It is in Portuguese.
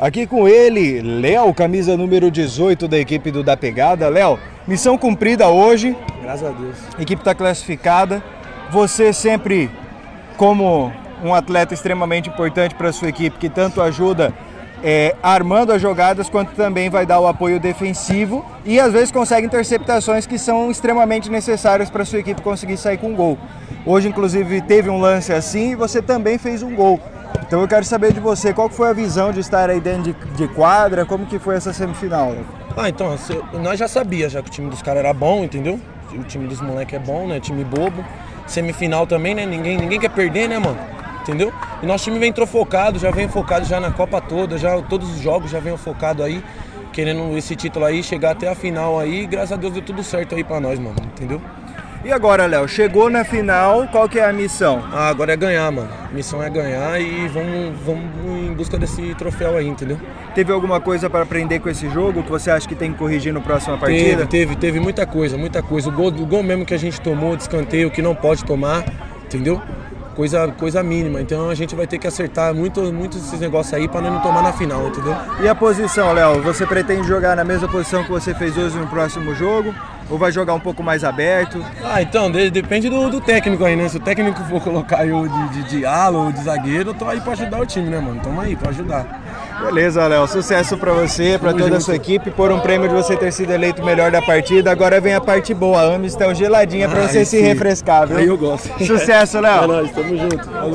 Aqui com ele, Léo, camisa número 18 da equipe do Da Pegada. Léo, missão cumprida hoje. Graças a Deus. A equipe está classificada. Você sempre como um atleta extremamente importante para a sua equipe, que tanto ajuda é, armando as jogadas, quanto também vai dar o apoio defensivo e às vezes consegue interceptações que são extremamente necessárias para a sua equipe conseguir sair com um gol. Hoje, inclusive, teve um lance assim e você também fez um gol. Então eu quero saber de você, qual foi a visão de estar aí dentro de, de quadra, como que foi essa semifinal? Ah, então, nós já sabia já que o time dos caras era bom, entendeu? O time dos moleques é bom, né? Time bobo. Semifinal também, né? Ninguém, ninguém quer perder, né, mano? Entendeu? E nosso time vem focado, já vem focado já na Copa toda, já todos os jogos já vem focado aí, querendo esse título aí, chegar até a final aí, graças a Deus deu tudo certo aí pra nós, mano, entendeu? E agora, Léo, chegou na final, qual que é a missão? Ah, agora é ganhar, mano. A missão é ganhar e vamos, vamos em busca desse troféu aí, entendeu? Teve alguma coisa para aprender com esse jogo que você acha que tem que corrigir no próximo partida? Teve, teve, teve muita coisa, muita coisa. O gol, o gol mesmo que a gente tomou, descanteio, que não pode tomar, entendeu? Coisa, coisa mínima. Então a gente vai ter que acertar muito, muito esses negócios aí para não tomar na final, entendeu? E a posição, Léo? Você pretende jogar na mesma posição que você fez hoje no próximo jogo? Ou vai jogar um pouco mais aberto? Ah, então, de, depende do, do, técnico aí, né? Se o técnico for colocar eu de, de, de ala ou de zagueiro, eu tô aí pra ajudar o time, né, mano? Tamo aí pra ajudar. Beleza, Léo. Sucesso para você, para toda a sua equipe, por um prêmio de você ter sido eleito o melhor da partida. Agora vem a parte boa, a Amistel geladinha para você se refrescar, viu? Aí eu gosto. Sucesso, Léo. É nóis, tamo junto.